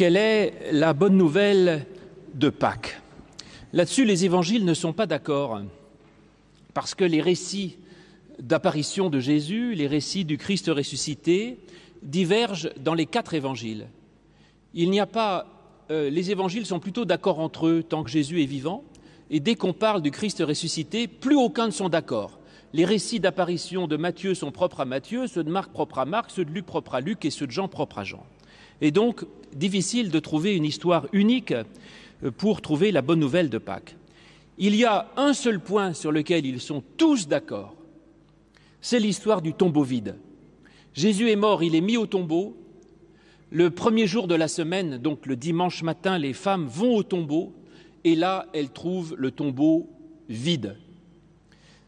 quelle est la bonne nouvelle de Pâques Là-dessus, les évangiles ne sont pas d'accord, parce que les récits d'apparition de Jésus, les récits du Christ ressuscité, divergent dans les quatre évangiles. Il n'y a pas, euh, les évangiles sont plutôt d'accord entre eux tant que Jésus est vivant, et dès qu'on parle du Christ ressuscité, plus aucun ne sont d'accord. Les récits d'apparition de Matthieu sont propres à Matthieu, ceux de Marc propres à Marc, ceux de Luc propres à Luc et ceux de Jean propres à Jean. Et donc, difficile de trouver une histoire unique euh, pour trouver la bonne nouvelle de Pâques. Il y a un seul point sur lequel ils sont tous d'accord, c'est l'histoire du tombeau vide. Jésus est mort, il est mis au tombeau. Le premier jour de la semaine, donc le dimanche matin, les femmes vont au tombeau et là, elles trouvent le tombeau vide.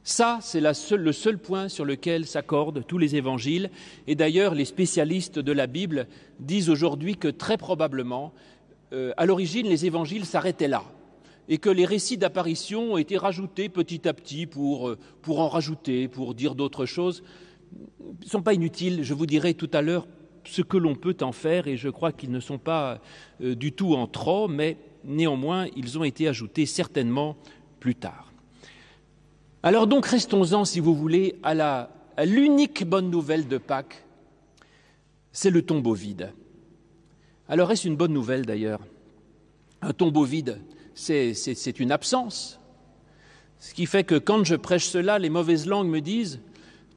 Ça, c'est le seul point sur lequel s'accordent tous les évangiles. Et d'ailleurs, les spécialistes de la Bible disent aujourd'hui que très probablement, euh, à l'origine, les évangiles s'arrêtaient là et que les récits d'apparition ont été rajoutés petit à petit pour, euh, en rajouter, pour dire d'autres choses, ne sont pas inutiles. Je vous dirai tout à l'heure ce que l'on peut en faire et je crois qu'ils ne sont pas euh, du tout en trop, mais néanmoins, ils ont été ajoutés certainement plus tard. Alors donc, restons-en, si vous voulez, à l'unique bonne nouvelle de Pâques, c'est le tombeau vide. Alors est-ce une bonne nouvelle d'ailleurs? Un tombeau vide, c'est une absence. Ce qui fait que quand je prêche cela, les mauvaises langues me disent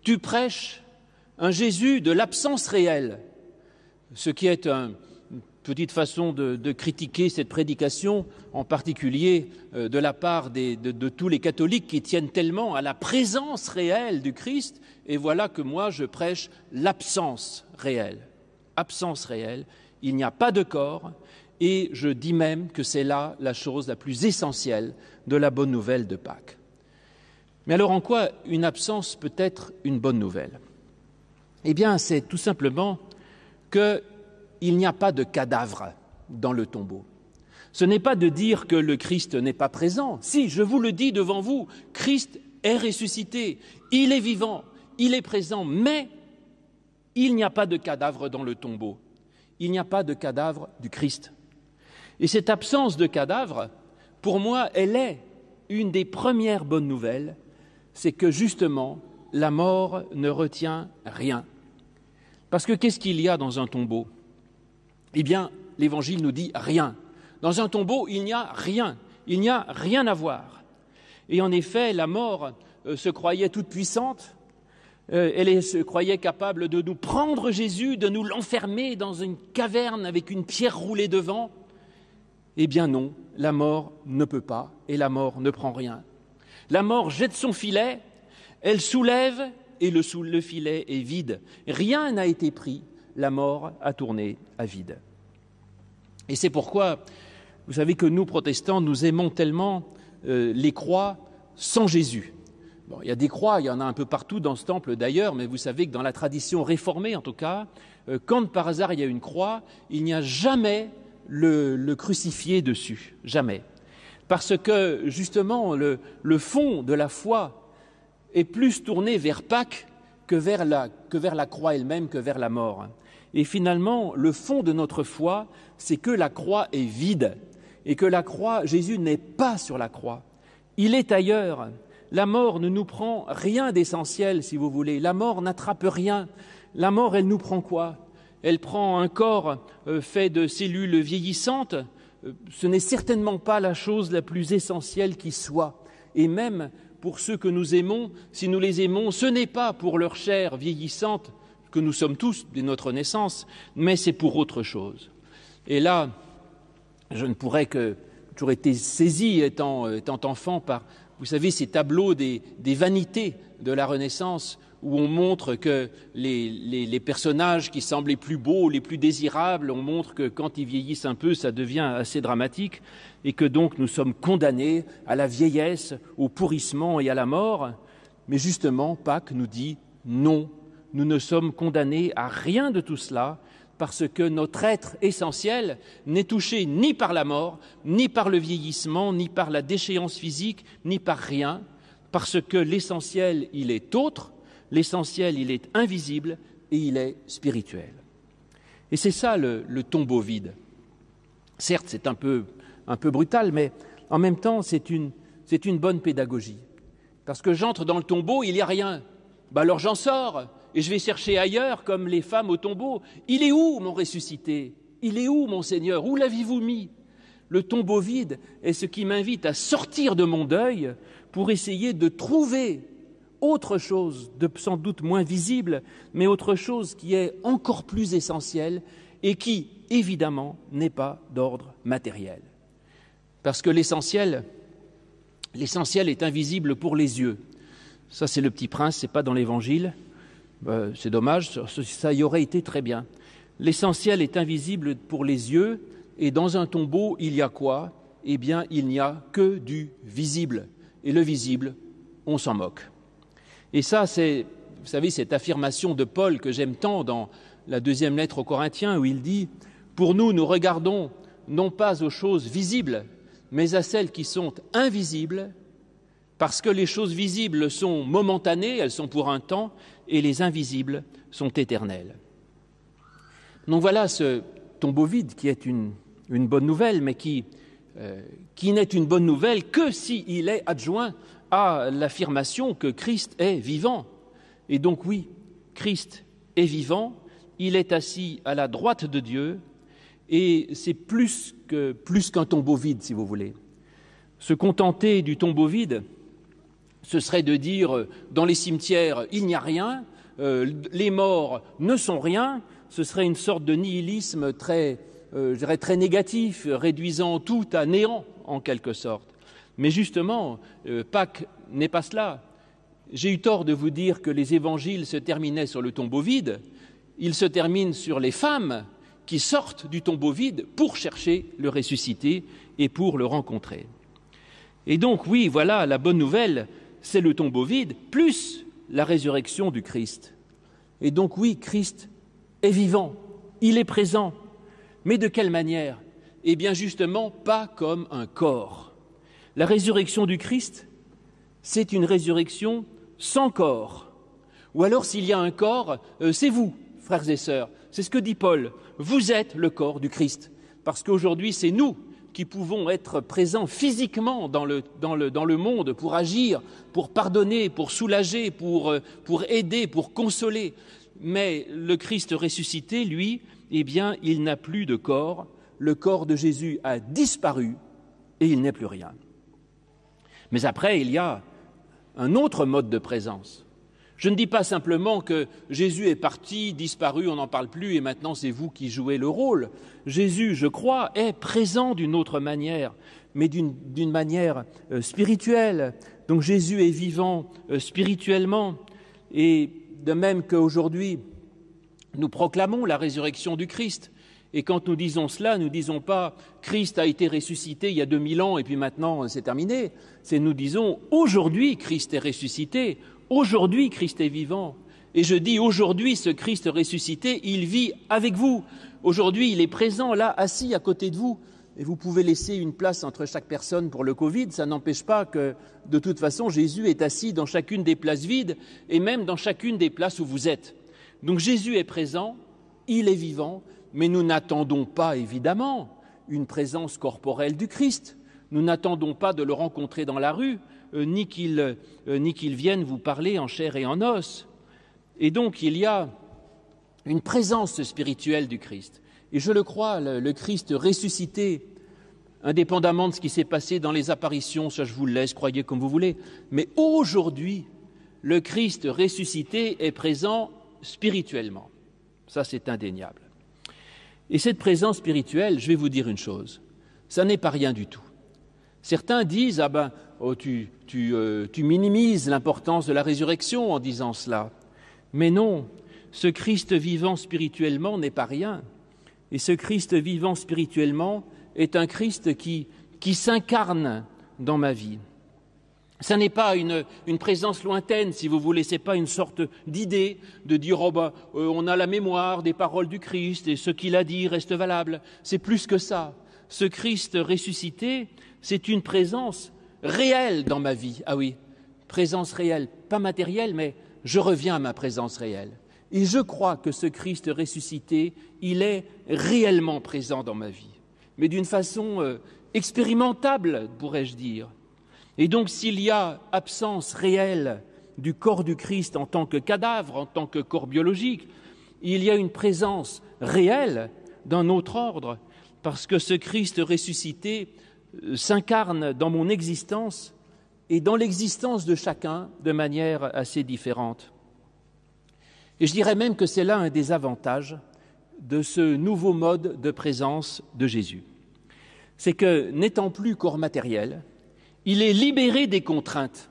Tu prêches un Jésus de l'absence réelle, ce qui est une petite façon de, critiquer cette prédication, en particulier euh, de la part de, de tous les catholiques qui tiennent tellement à la présence réelle du Christ, et voilà que moi je prêche l'absence réelle. Absence réelle, il n'y a pas de corps, et je dis même que c'est là la chose la plus essentielle de la bonne nouvelle de Pâques. Mais alors en quoi une absence peut être une bonne nouvelle? Eh bien, c'est tout simplement qu'il n'y a pas de cadavre dans le tombeau. Ce n'est pas de dire que le Christ n'est pas présent. Si, je vous le dis devant vous, Christ est ressuscité, il est vivant, il est présent, mais il n'y a pas de cadavre dans le tombeau. Il n'y a pas de cadavre du Christ. Et cette absence de cadavre, pour moi, elle est une des premières bonnes nouvelles, c'est que justement, la mort ne retient rien. Parce que qu'est-ce qu'il y a dans un tombeau? Eh bien, l'Évangile nous dit rien. Dans un tombeau, il n'y a rien. Il n'y a rien à voir. Et en effet, la mort euh, se croyait toute puissante. Euh, elle se croyait capable de nous prendre Jésus, de nous l'enfermer dans une caverne avec une pierre roulée devant. Eh bien non, la mort ne peut pas et la mort ne prend rien. La mort jette son filet, elle soulève et le, le filet est vide. Rien n'a été pris, la mort a tourné à vide. Et c'est pourquoi, vous savez que nous, protestants, nous aimons tellement euh, les croix sans Jésus. Il y a des croix, il y en a un peu partout dans ce temple d'ailleurs, mais vous savez que dans la tradition réformée, en tout cas, euh, quand par hasard il y a une croix, il n'y a jamais le, crucifier dessus, jamais. Parce que justement, le, fond de la foi est plus tourné vers Pâques que vers la, que vers la croix elle-même, que vers la mort. Et finalement, le fond de notre foi, c'est que la croix est vide et que la croix, Jésus n'est pas sur la croix. Il est ailleurs. La mort ne nous prend rien d'essentiel, si vous voulez. La mort n'attrape rien. La mort, elle nous prend quoi? Elle prend un corps euh, fait de cellules vieillissantes, euh, ce n'est certainement pas la chose la plus essentielle qui soit. Et même pour ceux que nous aimons, si nous les aimons, ce n'est pas pour leur chair vieillissante que nous sommes tous dès notre naissance, mais c'est pour autre chose. Et là, je ne pourrais que toujours été saisi étant, étant enfant par, vous savez, ces tableaux des, des vanités de la Renaissance où on montre que les, personnages qui semblent les plus beaux, les plus désirables, on montre que quand ils vieillissent un peu, ça devient assez dramatique, et que donc nous sommes condamnés à la vieillesse, au pourrissement et à la mort. Mais justement, Pâques nous dit non, nous ne sommes condamnés à rien de tout cela, parce que notre être essentiel n'est touché ni par la mort, ni par le vieillissement, ni par la déchéance physique, ni par rien, parce que l'essentiel, il est autre, L'essentiel, il est invisible et il est spirituel. Et c'est ça le, tombeau vide. Certes, c'est un peu, brutal, mais en même temps, c'est une, bonne pédagogie. Parce que j'entre dans le tombeau, il n'y a rien. Ben alors j'en sors et je vais chercher ailleurs, comme les femmes au tombeau. Il est où mon ressuscité? Il est où mon Seigneur? Où l'avez-vous mis? Le tombeau vide est ce qui m'invite à sortir de mon deuil pour essayer de trouver autre chose, de sans doute moins visible, mais autre chose qui est encore plus essentielle et qui, évidemment, n'est pas d'ordre matériel. Parce que l'essentiel, l'essentiel est invisible pour les yeux. Ça, c'est le petit prince, c'est pas dans l'évangile. Ben, c'est dommage, ça y aurait été très bien. L'essentiel est invisible pour les yeux, et dans un tombeau, il y a quoi? Eh bien, il n'y a que du visible. Et le visible, on s'en moque. Et ça, c'est, vous savez, cette affirmation de Paul que j'aime tant dans la deuxième lettre aux Corinthiens, où il dit Pour nous, nous regardons non pas aux choses visibles, mais à celles qui sont invisibles, parce que les choses visibles sont momentanées, elles sont pour un temps, et les invisibles sont éternelles. Donc voilà ce tombeau vide qui est une, bonne nouvelle, mais qui, euh, qui n'est une bonne nouvelle que s'il est adjoint à l'affirmation que Christ est vivant. Et donc oui, Christ est vivant, il est assis à la droite de Dieu, et c'est plus que plus qu'un tombeau vide, si vous voulez. Se contenter du tombeau vide, ce serait de dire dans les cimetières il n'y a rien, euh, les morts ne sont rien, ce serait une sorte de nihilisme très, euh, très négatif, réduisant tout à néant en quelque sorte. Mais justement, euh, Pâques n'est pas cela. J'ai eu tort de vous dire que les évangiles se terminaient sur le tombeau vide. Ils se terminent sur les femmes qui sortent du tombeau vide pour chercher le ressuscité et pour le rencontrer. Et donc, oui, voilà, la bonne nouvelle, c'est le tombeau vide, plus la résurrection du Christ. Et donc, oui, Christ est vivant, il est présent. Mais de quelle manière? Eh bien, justement, pas comme un corps. La résurrection du Christ, c'est une résurrection sans corps. Ou alors, s'il y a un corps, euh, c'est vous, frères et sœurs. C'est ce que dit Paul. Vous êtes le corps du Christ. Parce qu'aujourd'hui, c'est nous qui pouvons être présents physiquement dans le, dans le, monde pour agir, pour pardonner, pour soulager, pour, euh, pour aider, pour consoler. Mais le Christ ressuscité, lui, eh bien, il n'a plus de corps. Le corps de Jésus a disparu et il n'est plus rien. Mais après, il y a un autre mode de présence. Je ne dis pas simplement que Jésus est parti, disparu, on n'en parle plus et maintenant c'est vous qui jouez le rôle. Jésus, je crois, est présent d'une autre manière, mais d'une manière euh, spirituelle. Donc Jésus est vivant euh, spirituellement et de même qu'aujourd'hui, nous proclamons la résurrection du Christ. Et quand nous disons cela, nous ne disons pas Christ a été ressuscité il y a 2000 ans et puis maintenant c'est terminé. C'est nous disons aujourd'hui Christ est ressuscité, aujourd'hui Christ est vivant. Et je dis aujourd'hui ce Christ ressuscité, il vit avec vous. Aujourd'hui il est présent là, assis à côté de vous. Et vous pouvez laisser une place entre chaque personne pour le Covid, ça n'empêche pas que, de toute façon, Jésus est assis dans chacune des places vides et même dans chacune des places où vous êtes. Donc Jésus est présent, il est vivant, mais nous n'attendons pas, évidemment, une présence corporelle du Christ. Nous n'attendons pas de le rencontrer dans la rue, ni qu'il euh, vienne vous parler en chair et en os. Et donc il y a une présence spirituelle du Christ. Et je le crois, le, le Christ ressuscité, indépendamment de ce qui s'est passé dans les apparitions, ça je vous le laisse, croyez comme vous voulez, mais aujourd'hui, le Christ ressuscité est présent spirituellement. Ça, c'est indéniable. Et cette présence spirituelle, je vais vous dire une chose, ça n'est pas rien du tout. Certains disent Ah ben, oh, tu, euh, tu minimises l'importance de la résurrection en disant cela. Mais non, ce Christ vivant spirituellement n'est pas rien. Et ce Christ vivant spirituellement est un Christ qui, qui s'incarne dans ma vie. Ce n'est pas une, présence lointaine, si vous voulez, ce n'est pas une sorte d'idée de dire oh ben, on a la mémoire des paroles du Christ et ce qu'il a dit reste valable. C'est plus que ça. Ce Christ ressuscité, c'est une présence réelle dans ma vie. Ah oui, présence réelle, pas matérielle, mais je reviens à ma présence réelle. Et je crois que ce Christ ressuscité, il est réellement présent dans ma vie. mais d'une façon euh, expérimentable, pourrais-je dire. Et donc s'il y a absence réelle du corps du Christ en tant que cadavre, en tant que corps biologique, il y a une présence réelle d'un autre ordre, parce que ce Christ ressuscité s'incarne dans mon existence et dans l'existence de chacun de manière assez différente. Et je dirais même que c'est là un des avantages de ce nouveau mode de présence de Jésus. C'est que, n'étant plus corps matériel, il est libéré des contraintes.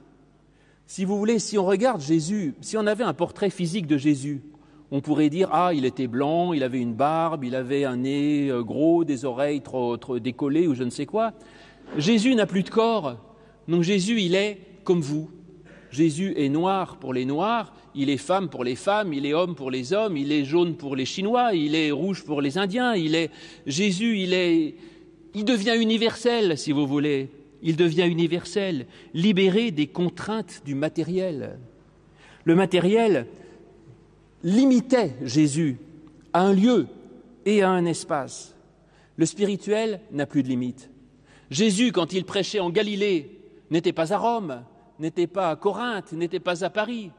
Si vous voulez, si on regarde Jésus, si on avait un portrait physique de Jésus, on pourrait dire Ah, il était blanc, il avait une barbe, il avait un nez euh, gros, des oreilles trop, décollées ou je ne sais quoi. Jésus n'a plus de corps, donc Jésus, il est comme vous. Jésus est noir pour les noirs, il est femme pour les femmes, il est homme pour les hommes, il est jaune pour les Chinois, il est rouge pour les Indiens, il est Jésus, il est il devient universel si vous voulez. Il devient universel, libéré des contraintes du matériel. Le matériel limitait Jésus à un lieu et à un espace. Le spirituel n'a plus de limite. Jésus, quand il prêchait en Galilée, n'était pas à Rome, n'était pas à Corinthe, n'était pas à Paris.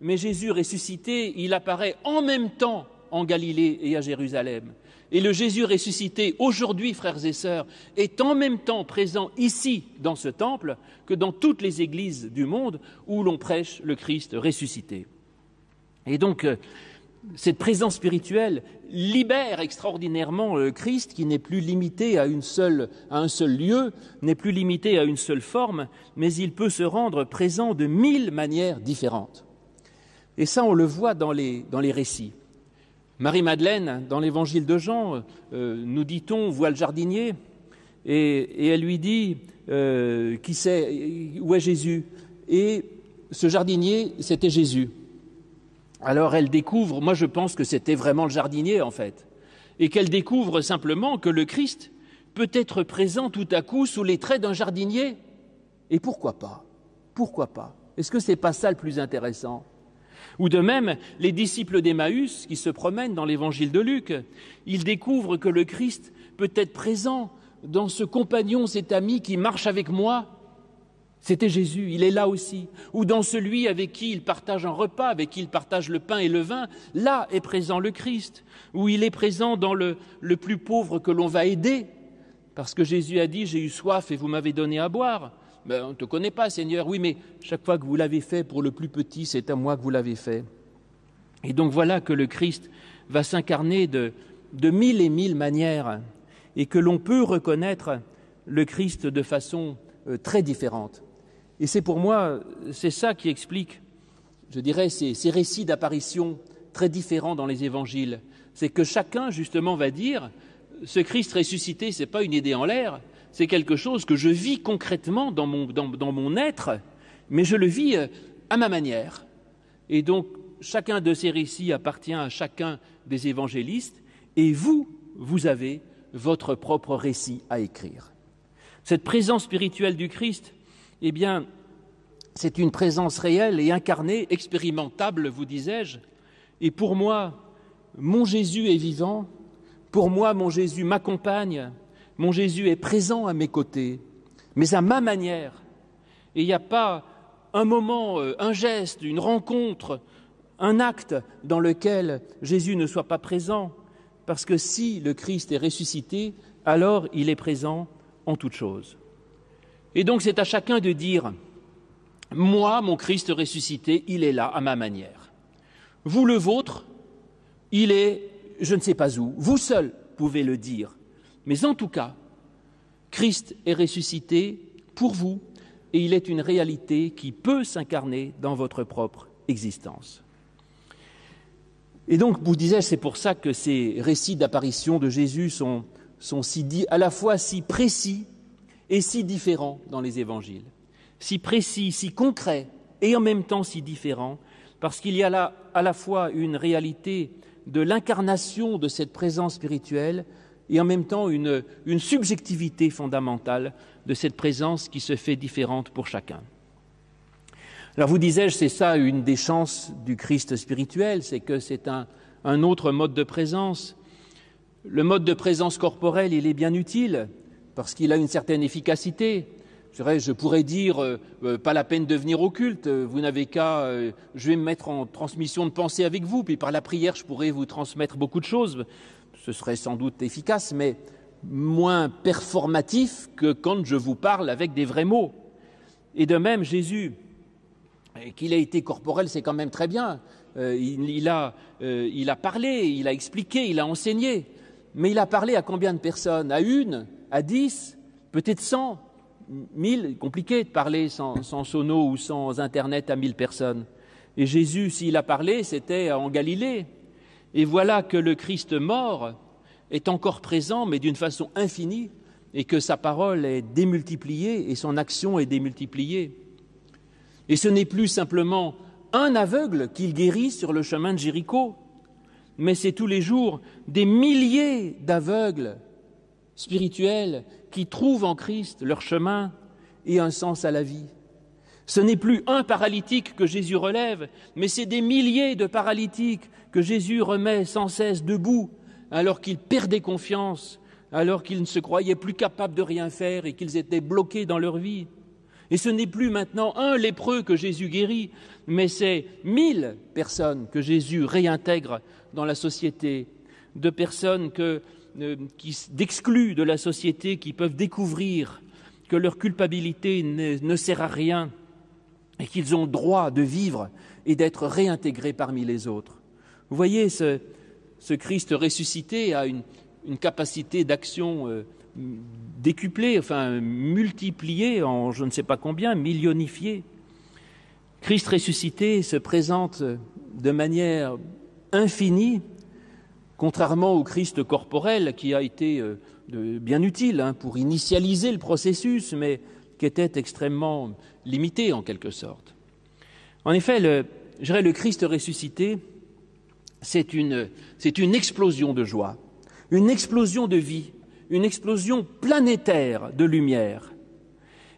Mais Jésus ressuscité, il apparaît en même temps en Galilée et à Jérusalem. Et le Jésus ressuscité aujourd'hui, frères et sœurs, est en même temps présent ici, dans ce temple, que dans toutes les églises du monde où l'on prêche le Christ ressuscité. Et donc, euh, cette présence spirituelle libère extraordinairement le Christ qui n'est plus limité à, un seul lieu, n'est plus limité à une seule forme, mais il peut se rendre présent de mille manières différentes. Et ça, on le voit dans les, récits. Marie-Madeleine, dans l'évangile de Jean, euh, nous dit-on, voit le jardinier et, elle lui dit euh, Qui sait Où est Jésus? Et ce jardinier, c'était Jésus. Alors elle découvre, moi je pense que c'était vraiment le jardinier en fait, et qu'elle découvre simplement que le Christ peut être présent tout à coup sous les traits d'un jardinier. Et pourquoi pas? Pourquoi pas? Est-ce que ce n'est pas ça le plus intéressant? Ou de même, les disciples d'Emmaüs qui se promènent dans l'évangile de Luc, ils découvrent que le Christ peut être présent dans ce compagnon, cet ami qui marche avec moi, c'était Jésus, il est là aussi. Ou dans celui avec qui il partage un repas, avec qui il partage le pain et le vin, là est présent le Christ. Ou il est présent dans le, plus pauvre que l'on va aider, parce que Jésus a dit, j'ai eu soif et vous m'avez donné à boire. Ben, on ne te connaît pas, Seigneur. Oui, mais chaque fois que vous l'avez fait pour le plus petit, c'est à moi que vous l'avez fait. Et donc voilà que le Christ va s'incarner de, de mille et mille manières, et que l'on peut reconnaître le Christ de façon euh, très différente. Et c'est pour moi, c'est ça qui explique, je dirais, ces, récits d'apparition très différents dans les évangiles. C'est que chacun, justement, va dire ce Christ ressuscité, ce n'est pas une idée en l'air, c'est quelque chose que je vis concrètement dans mon, dans, dans mon être, mais je le vis euh, à ma manière. Et donc, chacun de ces récits appartient à chacun des évangélistes, et vous, vous avez votre propre récit à écrire. Cette présence spirituelle du Christ, eh bien, c'est une présence réelle et incarnée, expérimentable, vous disais-je. Et pour moi, mon Jésus est vivant, pour moi, mon Jésus m'accompagne, mon Jésus est présent à mes côtés, mais à ma manière. Et il n'y a pas un moment, euh, un geste, une rencontre, un acte dans lequel Jésus ne soit pas présent, parce que si le Christ est ressuscité, alors il est présent en toutes choses. Et donc c'est à chacun de dire, moi, mon Christ ressuscité, il est là à ma manière. Vous, le vôtre, il est je ne sais pas où. Vous seul pouvez le dire. Mais en tout cas, Christ est ressuscité pour vous et il est une réalité qui peut s'incarner dans votre propre existence. Et donc, vous disais, c'est pour ça que ces récits d'apparition de Jésus sont, sont si, à la fois si précis et si différent dans les évangiles, si précis, si concret, et en même temps si différent, parce qu'il y a là à la fois une réalité de l'incarnation de cette présence spirituelle et en même temps une, subjectivité fondamentale de cette présence qui se fait différente pour chacun. Alors vous disais-je, c'est ça une des chances du Christ spirituel, c'est que c'est un, un autre mode de présence. Le mode de présence corporelle, il est bien utile parce qu'il a une certaine efficacité. Je pourrais dire, euh, euh, pas la peine de venir au culte, euh, vous n'avez qu'à, je vais me mettre en transmission de pensée avec vous, puis par la prière, je pourrais vous transmettre beaucoup de choses. Ce serait sans doute efficace, mais moins performatif que quand je vous parle avec des vrais mots. Et de même, Jésus, qu'il ait été corporel, c'est quand même très bien. a, il a parlé, il a expliqué, il a enseigné. Mais il a parlé à combien de personnes? À une? À dix Peut-être cent mille, compliqué de parler sans, sono ou sans Internet à mille personnes. Et Jésus, s'il a parlé, c'était en Galilée. Et voilà que le Christ mort est encore présent, mais d'une façon infinie, et que sa parole est démultipliée et son action est démultipliée. Et ce n'est plus simplement un aveugle qu'il guérit sur le chemin de Jéricho, mais c'est tous les jours des milliers d'aveugles spirituels qui trouvent en Christ leur chemin et un sens à la vie. Ce n'est plus un paralytique que Jésus relève, mais c'est des milliers de paralytiques que Jésus remet sans cesse debout, alors qu'ils perdaient confiance, alors qu'ils ne se croyaient plus capables de rien faire et qu'ils étaient bloqués dans leur vie. Et ce n'est plus maintenant un lépreux que Jésus guérit, mais c'est mille personnes que Jésus réintègre dans la société, de personnes que d'exclus de la société qui peuvent découvrir que leur culpabilité ne, sert à rien et qu'ils ont droit de vivre et d'être réintégrés parmi les autres. Vous voyez, ce, Christ ressuscité a une, capacité d'action euh, décuplée, enfin multipliée en je ne sais pas combien, millionifiée. Christ ressuscité se présente de manière infinie contrairement au Christ corporel qui a été euh, bien utile hein, pour initialiser le processus, mais qui était extrêmement limité en quelque sorte. En effet, le, le Christ ressuscité, c'est une, explosion de joie, une explosion de vie, une explosion planétaire de lumière.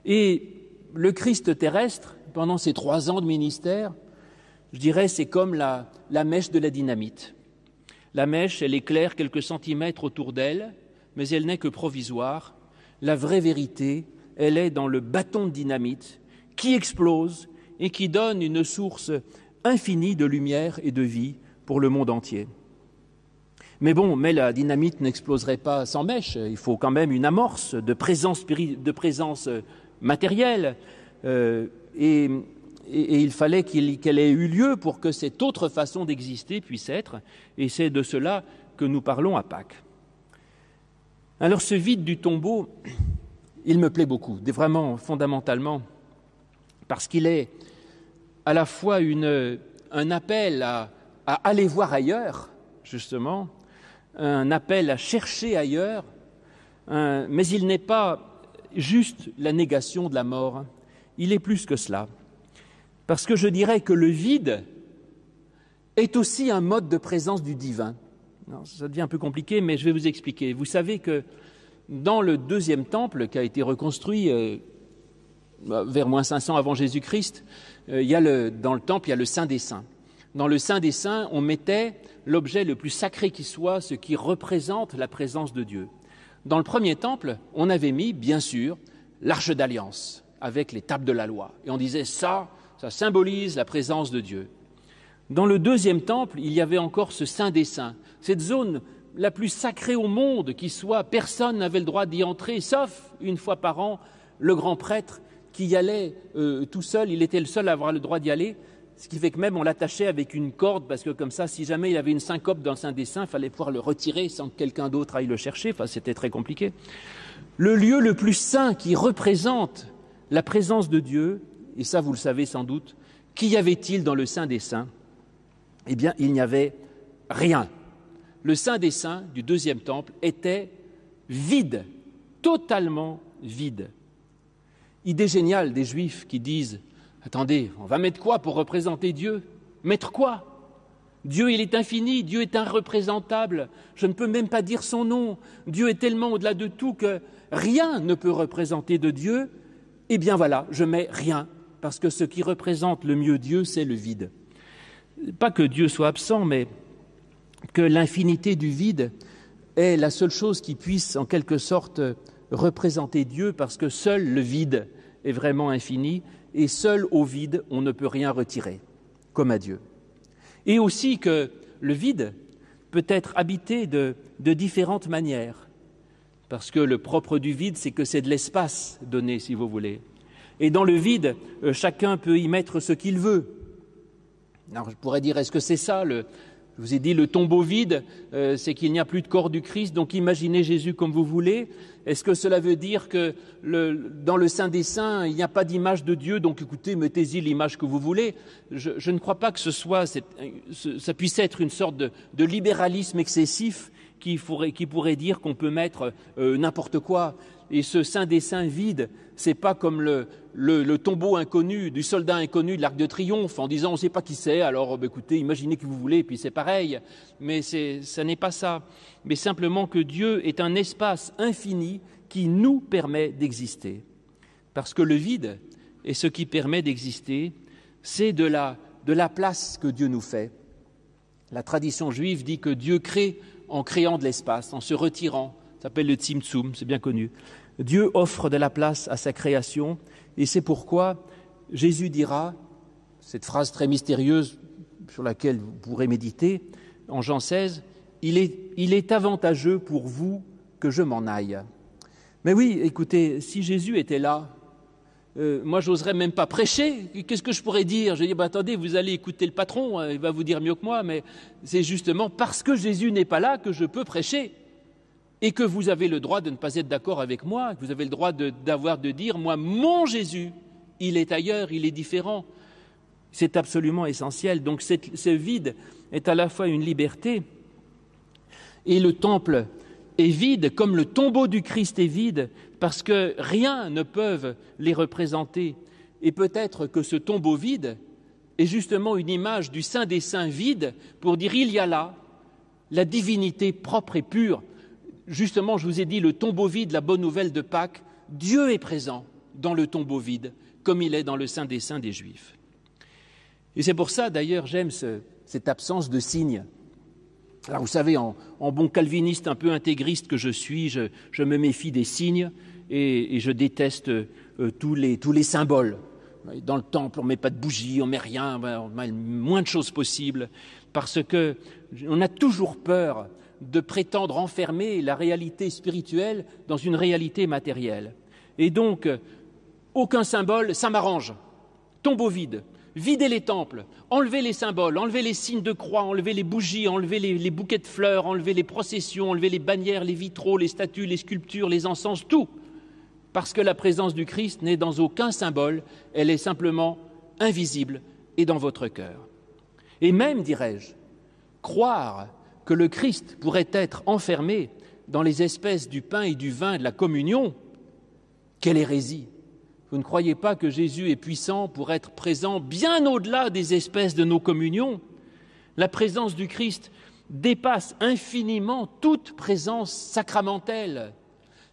Et le Christ terrestre, pendant ces trois ans de ministère, je dirais, c'est comme la mèche de la dynamite. La mèche, elle éclaire quelques centimètres autour d'elle, mais elle n'est que provisoire. La vraie vérité, elle est dans le bâton de dynamite qui explose et qui donne une source infinie de lumière et de vie pour le monde entier. Mais bon, mais la dynamite n'exploserait pas sans mèche. Il faut quand même une amorce de présence, présence matérielle. Euh, et et, il fallait qu'elle ait eu lieu pour que cette autre façon d'exister puisse être, et c'est de cela que nous parlons à Pâques. Alors ce vide du tombeau, il me plaît beaucoup, vraiment fondamentalement, parce qu'il est à la fois un appel à, aller voir ailleurs, justement, un appel à chercher ailleurs, mais il n'est pas juste la négation de la mort, il est plus que cela. Parce que je dirais que le vide est aussi un mode de présence du divin. ça devient un peu compliqué, mais je vais vous expliquer. Vous savez que dans le deuxième temple qui a été reconstruit euh, bah, vers moins 500 avant Jésus-Christ, euh, dans le temple, il y a le Saint des Saints. Dans le Saint des Saints, on mettait l'objet le plus sacré qui soit, ce qui représente la présence de Dieu. Dans le premier temple, on avait mis, bien sûr, l'arche d'alliance avec les tables de la loi. Et on disait ça, ça symbolise la présence de Dieu. Dans le deuxième temple, il y avait encore ce Saint des Saints, cette zone la plus sacrée au monde qui soit, personne n'avait le droit d'y entrer, sauf une fois par an, le grand prêtre qui y allait euh, tout seul, il était le seul à avoir le droit d'y aller, ce qui fait que même on l'attachait avec une corde, parce que comme ça, si jamais il avait une syncope dans le Saint des Saints, il fallait pouvoir le retirer sans que quelqu'un d'autre aille le chercher, enfin c'était très compliqué. Le lieu le plus saint qui représente la présence de Dieu, et ça vous le savez sans doute, qu'y avait-il dans le Saint des Saints? Eh bien, il n'y avait rien. Le Saint des Saints du deuxième temple était vide, totalement vide. Idée géniale des Juifs qui disent Attendez, on va mettre quoi pour représenter Dieu? Mettre quoi? Dieu, il est infini, Dieu est irreprésentable, je ne peux même pas dire son nom. Dieu est tellement au-delà de tout que rien ne peut représenter de Dieu. Eh bien voilà, je mets rien parce que ce qui représente le mieux Dieu, c'est le vide. Pas que Dieu soit absent, mais que l'infinité du vide est la seule chose qui puisse en quelque sorte représenter Dieu parce que seul le vide est vraiment infini et seul au vide on ne peut rien retirer, comme à Dieu. Et aussi que le vide peut être habité de, différentes manières, parce que le propre du vide, c'est que c'est de l'espace donné, si vous voulez. Et dans le vide, euh, chacun peut y mettre ce qu'il veut. Alors je pourrais dire, est-ce que c'est ça le, je vous ai dit, le tombeau vide, euh, c'est qu'il n'y a plus de corps du Christ, donc imaginez Jésus comme vous voulez. Est-ce que cela veut dire que dans le Saint des Saints, il n'y a pas d'image de Dieu, donc écoutez, mettez-y l'image que vous voulez je, ne crois pas que ce soit, ça puisse être une sorte de, libéralisme excessif qui, pourrait, qui pourrait dire qu'on peut mettre euh, n'importe quoi. Et ce Saint des Saints vide, c'est pas comme le, tombeau inconnu du soldat inconnu de l'Arc de Triomphe en disant on ne sait pas qui c'est, alors bah, écoutez, imaginez qui vous voulez, puis c'est pareil. Mais ce n'est pas ça. Mais simplement que Dieu est un espace infini qui nous permet d'exister. Parce que le vide est ce qui permet d'exister, c'est de la, de la place que Dieu nous fait. La tradition juive dit que Dieu crée en créant de l'espace, en se retirant. Ça s'appelle le Tzimtzum, c'est bien connu. Dieu offre de la place à sa création et c'est pourquoi Jésus dira, cette phrase très mystérieuse sur laquelle vous pourrez méditer, en Jean 16, il est, avantageux pour vous que je m'en aille. Mais oui, écoutez, si Jésus était là, euh, moi, j'oserais même pas prêcher. Qu'est-ce que je pourrais dire? Je dire, bah, attendez, vous allez écouter le patron, hein, il va vous dire mieux que moi, mais c'est justement parce que Jésus n'est pas là que je peux prêcher et que vous avez le droit de ne pas être d'accord avec moi, que vous avez le droit d'avoir de, dire, moi, mon Jésus, il est ailleurs, il est différent. C'est absolument essentiel. Donc ce vide est à la fois une liberté et le temple est vide comme le tombeau du Christ est vide parce que rien ne peut les représenter. Et peut-être que ce tombeau vide est justement une image du Saint des Saints vide pour dire il y a là la divinité propre et pure justement, je vous ai dit, le tombeau vide, la bonne nouvelle de Pâques, Dieu est présent dans le tombeau vide, comme il est dans le Saint des Saints des Juifs. Et c'est pour ça, d'ailleurs, j'aime ce, cette absence de signes. Alors, vous savez, en, bon calviniste un peu intégriste que je suis, je, me méfie des signes et, je déteste euh, tous, les, tous les symboles. Dans le temple, on ne met pas de bougies, on ne met rien, on met le moins de choses possible, parce qu'on a toujours peur de prétendre enfermer la réalité spirituelle dans une réalité matérielle. Et donc, aucun symbole, ça m'arrange. Tombeau vide, videz les temples, enlevez les symboles, enlevez les signes de croix, enlevez les bougies, enlevez les, bouquets de fleurs, enlevez les processions, enlevez les bannières, les vitraux, les statues, les sculptures, les encens, tout. Parce que la présence du Christ n'est dans aucun symbole, elle est simplement invisible et dans votre cœur. Et même, dirais-je, croire que le Christ pourrait être enfermé dans les espèces du pain et du vin de la communion, quelle hérésie. Vous ne croyez pas que Jésus est puissant pour être présent bien au-delà des espèces de nos communions? La présence du Christ dépasse infiniment toute présence sacramentelle.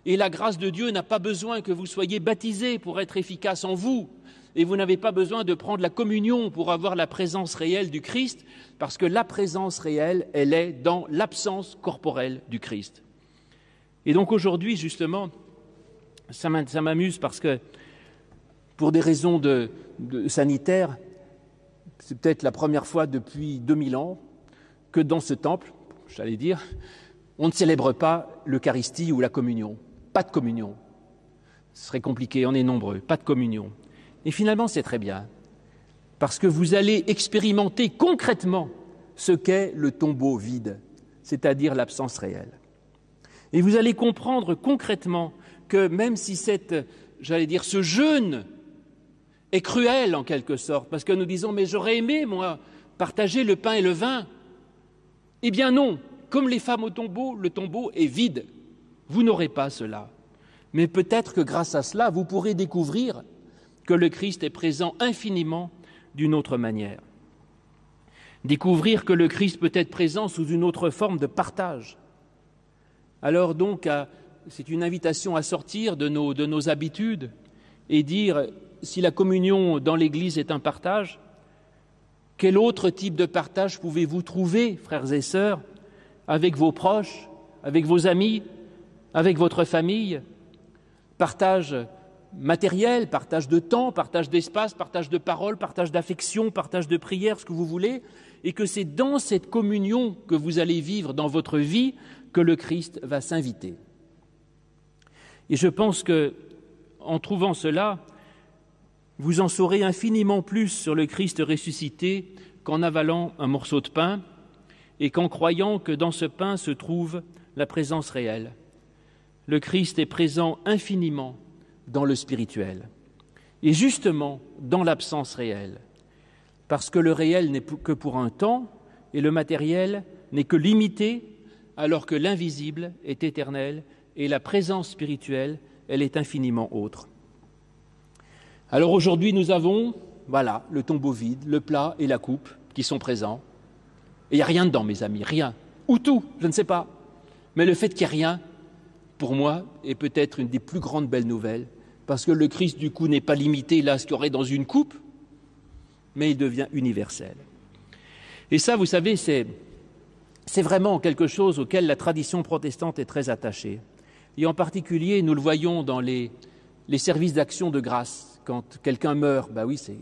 Et la grâce de Dieu n'a pas besoin que vous soyez baptisés pour être efficace en vous et vous n'avez pas besoin de prendre la communion pour avoir la présence réelle du Christ, parce que la présence réelle, elle est dans l'absence corporelle du Christ. Et donc aujourd'hui, justement, ça m'amuse parce que, pour des raisons de, sanitaires, c'est peut-être la première fois depuis 2000 ans que dans ce temple, j'allais dire, on ne célèbre pas l'Eucharistie ou la communion. Pas de communion. Ce serait compliqué, on est nombreux. Pas de communion. Et finalement, c'est très bien, parce que vous allez expérimenter concrètement ce qu'est le tombeau vide, c'est-à-dire l'absence réelle. Et vous allez comprendre concrètement que même si cette, j'allais dire, ce jeûne est cruel en quelque sorte, parce que nous disons, mais j'aurais aimé, moi, partager le pain et le vin. Eh bien non, comme les femmes au tombeau, le tombeau est vide. Vous n'aurez pas cela. Mais peut-être que grâce à cela, vous pourrez découvrir que le Christ est présent infiniment d'une autre manière. Découvrir que le Christ peut être présent sous une autre forme de partage. Alors donc, c'est une invitation à sortir de nos, de nos habitudes et dire, si la communion dans l'Église est un partage, quel autre type de partage pouvez-vous trouver, frères et sœurs, avec vos proches, avec vos amis, avec votre famille, partage matériel, partage de temps, partage d'espace, partage de parole, partage d'affection, partage de prière, ce que vous voulez, et que c'est dans cette communion que vous allez vivre dans votre vie que le Christ va s'inviter. Et je pense que, en trouvant cela, vous en saurez infiniment plus sur le Christ ressuscité qu'en avalant un morceau de pain et qu'en croyant que dans ce pain se trouve la présence réelle. Le Christ est présent infiniment dans le spirituel et justement dans l'absence réelle, parce que le réel n'est que pour un temps et le matériel n'est que limité, alors que l'invisible est éternel et la présence spirituelle, elle est infiniment autre. Alors aujourd'hui, nous avons, voilà, le tombeau vide, le plat et la coupe qui sont présents. Et il n'y a rien dedans, mes amis, rien. Ou tout, je ne sais pas. Mais le fait qu'il n'y ait rien, pour moi, est peut-être une des plus grandes belles nouvelles, parce que le Christ, du coup, n'est pas limité là à ce qu'il y aurait dans une coupe, mais il devient universel. Et ça, vous savez, c'est, vraiment quelque chose auquel la tradition protestante est très attachée. Et en particulier, nous le voyons dans les, les services d'action de grâce. Quand quelqu'un meurt, bah oui, c'est,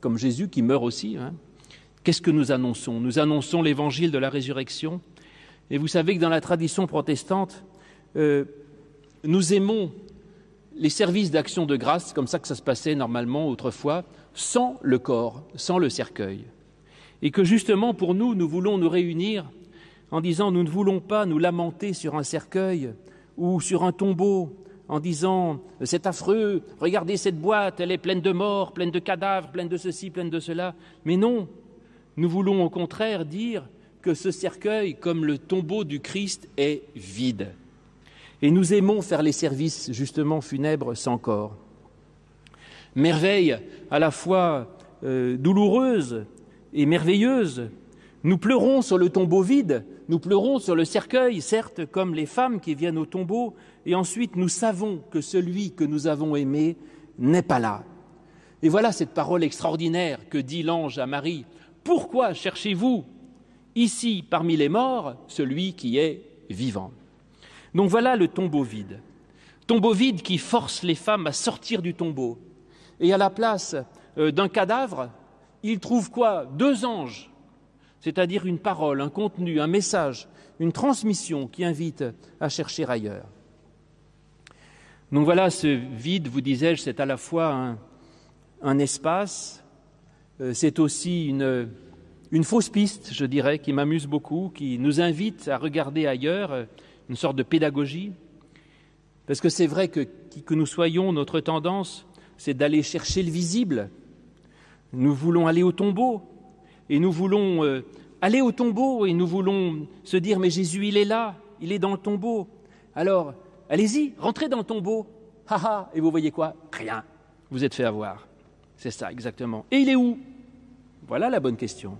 comme Jésus qui meurt aussi. Hein. Qu'est-ce que nous annonçons? Nous annonçons l'évangile de la résurrection. Et vous savez que dans la tradition protestante, euh, nous aimons les services d'action de grâce, comme ça que ça se passait normalement autrefois, sans le corps, sans le cercueil. Et que justement, pour nous, nous voulons nous réunir en disant nous ne voulons pas nous lamenter sur un cercueil ou sur un tombeau en disant c'est affreux, regardez cette boîte, elle est pleine de morts, pleine de cadavres, pleine de ceci, pleine de cela. Mais non, nous voulons au contraire dire que ce cercueil, comme le tombeau du Christ, est vide. Et nous aimons faire les services justement funèbres sans corps. Merveille à la fois euh, douloureuse et merveilleuse. Nous pleurons sur le tombeau vide, nous pleurons sur le cercueil, certes, comme les femmes qui viennent au tombeau, et ensuite nous savons que celui que nous avons aimé n'est pas là. Et voilà cette parole extraordinaire que dit l'ange à Marie. Pourquoi cherchez-vous ici parmi les morts celui qui est vivant? Donc voilà le tombeau vide. Tombeau vide qui force les femmes à sortir du tombeau. Et à la place euh, d'un cadavre, ils trouvent quoi? Deux anges, c'est-à-dire une parole, un contenu, un message, une transmission qui invite à chercher ailleurs. Donc voilà, ce vide, vous disais-je, c'est à la fois un, espace, euh, c'est aussi une, une, fausse piste, je dirais, qui m'amuse beaucoup, qui nous invite à regarder ailleurs, euh, une sorte de pédagogie. Parce que c'est vrai que qui que nous soyons, notre tendance, c'est d'aller chercher le visible. Nous voulons aller au tombeau et nous voulons euh, aller au tombeau et nous voulons se dire mais Jésus il est là, il est dans le tombeau. Alors Allez-y, rentrez dans le tombeau. ha, et vous voyez quoi? Rien. Vous êtes fait avoir. C'est ça, exactement. Et il est où? Voilà la bonne question.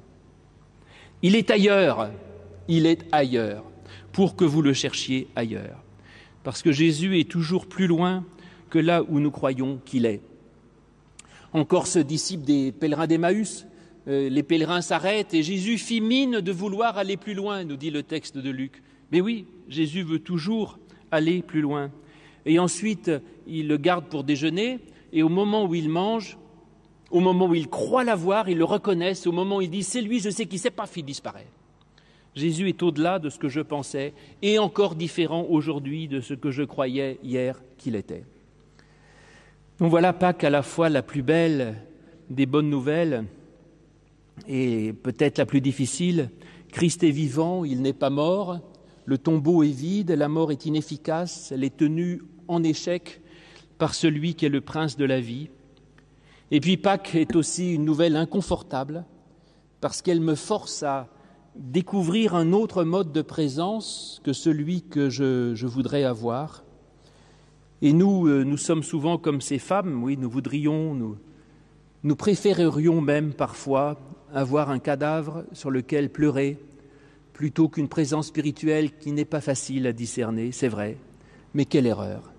Il est ailleurs. Il est ailleurs. Pour que vous le cherchiez ailleurs. Parce que Jésus est toujours plus loin que là où nous croyons qu'il est. Encore ce disciple des pèlerins d'Emmaüs, euh, les pèlerins s'arrêtent et Jésus fit mine de vouloir aller plus loin, nous dit le texte de Luc. Mais oui, Jésus veut toujours aller plus loin. Et ensuite, il le garde pour déjeuner, et au moment où il mange, au moment où il croit l'avoir, il le reconnaissent, au moment où il dit c'est lui, je sais qui c'est, paf, il disparaît. Jésus est au-delà de ce que je pensais et encore différent aujourd'hui de ce que je croyais hier qu'il était. Donc voilà Pâques à la fois la plus belle des bonnes nouvelles et peut-être la plus difficile. Christ est vivant, il n'est pas mort, le tombeau est vide, la mort est inefficace, elle est tenue en échec par celui qui est le prince de la vie. Et puis Pâques est aussi une nouvelle inconfortable parce qu'elle me force à découvrir un autre mode de présence que celui que je, voudrais avoir. Et nous, euh, nous sommes souvent comme ces femmes, oui, nous voudrions, nous, nous préférerions même parfois avoir un cadavre sur lequel pleurer, plutôt qu'une présence spirituelle qui n'est pas facile à discerner, c'est vrai, mais quelle erreur.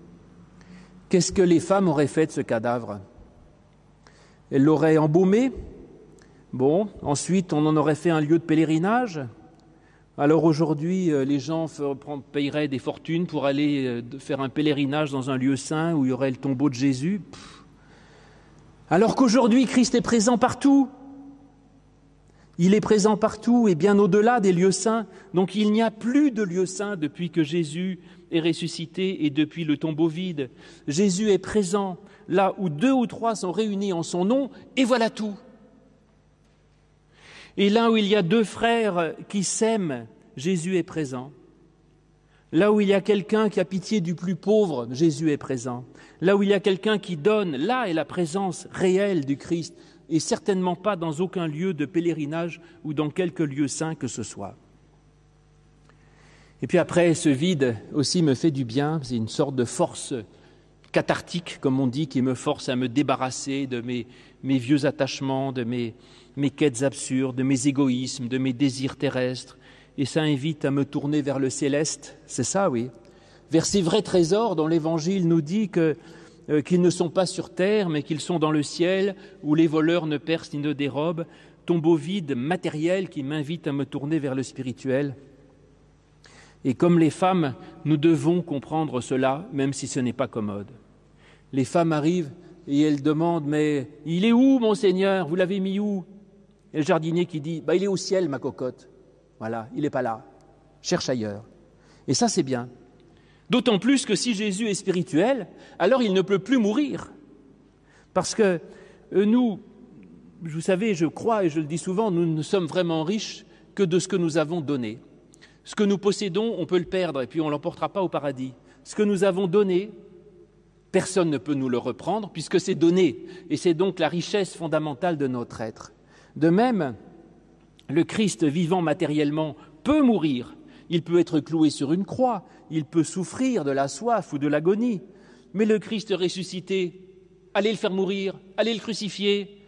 Qu'est-ce que les femmes auraient fait de ce cadavre? Elles l'auraient embaumé Bon, ensuite on en aurait fait un lieu de pèlerinage Alors aujourd'hui, euh, les gens payeraient des fortunes pour aller euh, faire un pèlerinage dans un lieu saint où il y aurait le tombeau de Jésus. Alors qu'aujourd'hui, Christ est présent partout. Il est présent partout et bien au-delà des lieux saints. Donc il n'y a plus de lieux saints depuis que Jésus est ressuscité et depuis le tombeau vide. Jésus est présent là où deux ou trois sont réunis en son nom et voilà tout. Et là où il y a deux frères qui s'aiment, Jésus est présent. Là où il y a quelqu'un qui a pitié du plus pauvre, Jésus est présent. Là où il y a quelqu'un qui donne, là est la présence réelle du Christ, et certainement pas dans aucun lieu de pèlerinage ou dans quelque lieu saint que ce soit. Et puis après, ce vide aussi me fait du bien, c'est une sorte de force cathartique, comme on dit, qui me force à me débarrasser de mes, vieux attachements, de mes, quêtes absurdes, de mes égoïsmes, de mes désirs terrestres, et ça invite à me tourner vers le céleste, c'est ça, oui, vers ces vrais trésors dont l'Évangile nous dit euh, qu'ils ne sont pas sur terre, mais qu'ils sont dans le ciel, où les voleurs ne percent ni ne dérobent, tombeau vide matériel qui m'invite à me tourner vers le spirituel. Et comme les femmes, nous devons comprendre cela, même si ce n'est pas commode. Les femmes arrivent et elles demandent Mais il est où, mon Seigneur Vous l'avez mis où? Et le jardinier qui dit bah, Il est au ciel, ma cocotte. Voilà, il n'est pas là. Cherche ailleurs. Et ça, c'est bien. D'autant plus que si Jésus est spirituel, alors il ne peut plus mourir. Parce que euh, nous, vous savez, je crois et je le dis souvent, nous ne sommes vraiment riches que de ce que nous avons donné. Ce que nous possédons, on peut le perdre et puis on ne l'emportera pas au paradis. Ce que nous avons donné, personne ne peut nous le reprendre puisque c'est donné et c'est donc la richesse fondamentale de notre être. De même, le Christ vivant matériellement peut mourir, il peut être cloué sur une croix, il peut souffrir de la soif ou de l'agonie, mais le Christ ressuscité, allez le faire mourir, allez le crucifier,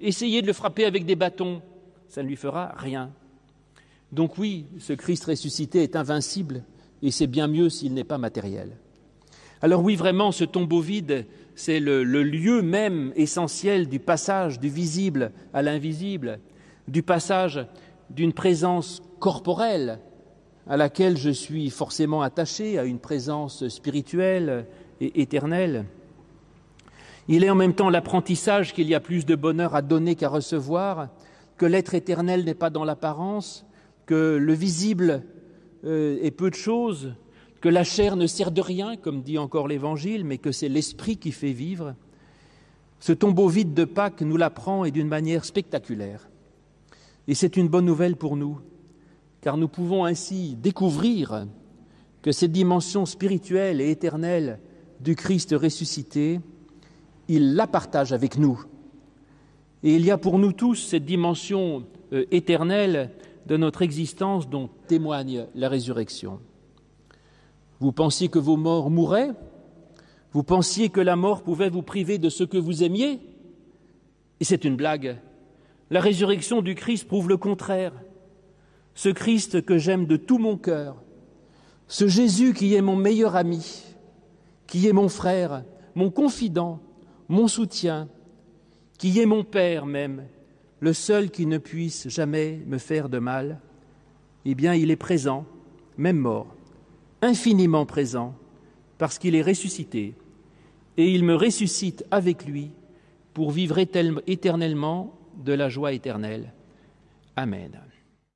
essayez de le frapper avec des bâtons, ça ne lui fera rien. Donc oui, ce Christ ressuscité est invincible, et c'est bien mieux s'il n'est pas matériel. Alors oui, vraiment, ce tombeau vide, c'est le, lieu même essentiel du passage du visible à l'invisible, du passage d'une présence corporelle à laquelle je suis forcément attaché, à une présence spirituelle et éternelle. Il est en même temps l'apprentissage qu'il y a plus de bonheur à donner qu'à recevoir, que l'être éternel n'est pas dans l'apparence, que le visible euh, est peu de choses, que la chair ne sert de rien, comme dit encore l'Évangile, mais que c'est l'Esprit qui fait vivre. Ce tombeau vide de Pâques nous l'apprend et d'une manière spectaculaire. Et c'est une bonne nouvelle pour nous, car nous pouvons ainsi découvrir que cette dimension spirituelle et éternelle du Christ ressuscité, il la partage avec nous. Et il y a pour nous tous cette dimension euh, éternelle de notre existence dont témoigne la résurrection. Vous pensiez que vos morts mouraient? Vous pensiez que la mort pouvait vous priver de ce que vous aimiez? Et c'est une blague. La résurrection du Christ prouve le contraire. Ce Christ que j'aime de tout mon cœur, ce Jésus qui est mon meilleur ami, qui est mon frère, mon confident, mon soutien, qui est mon Père même, le seul qui ne puisse jamais me faire de mal, eh bien il est présent, même mort infiniment présent, parce qu'il est ressuscité, et il me ressuscite avec lui pour vivre éternellement de la joie éternelle. Amen.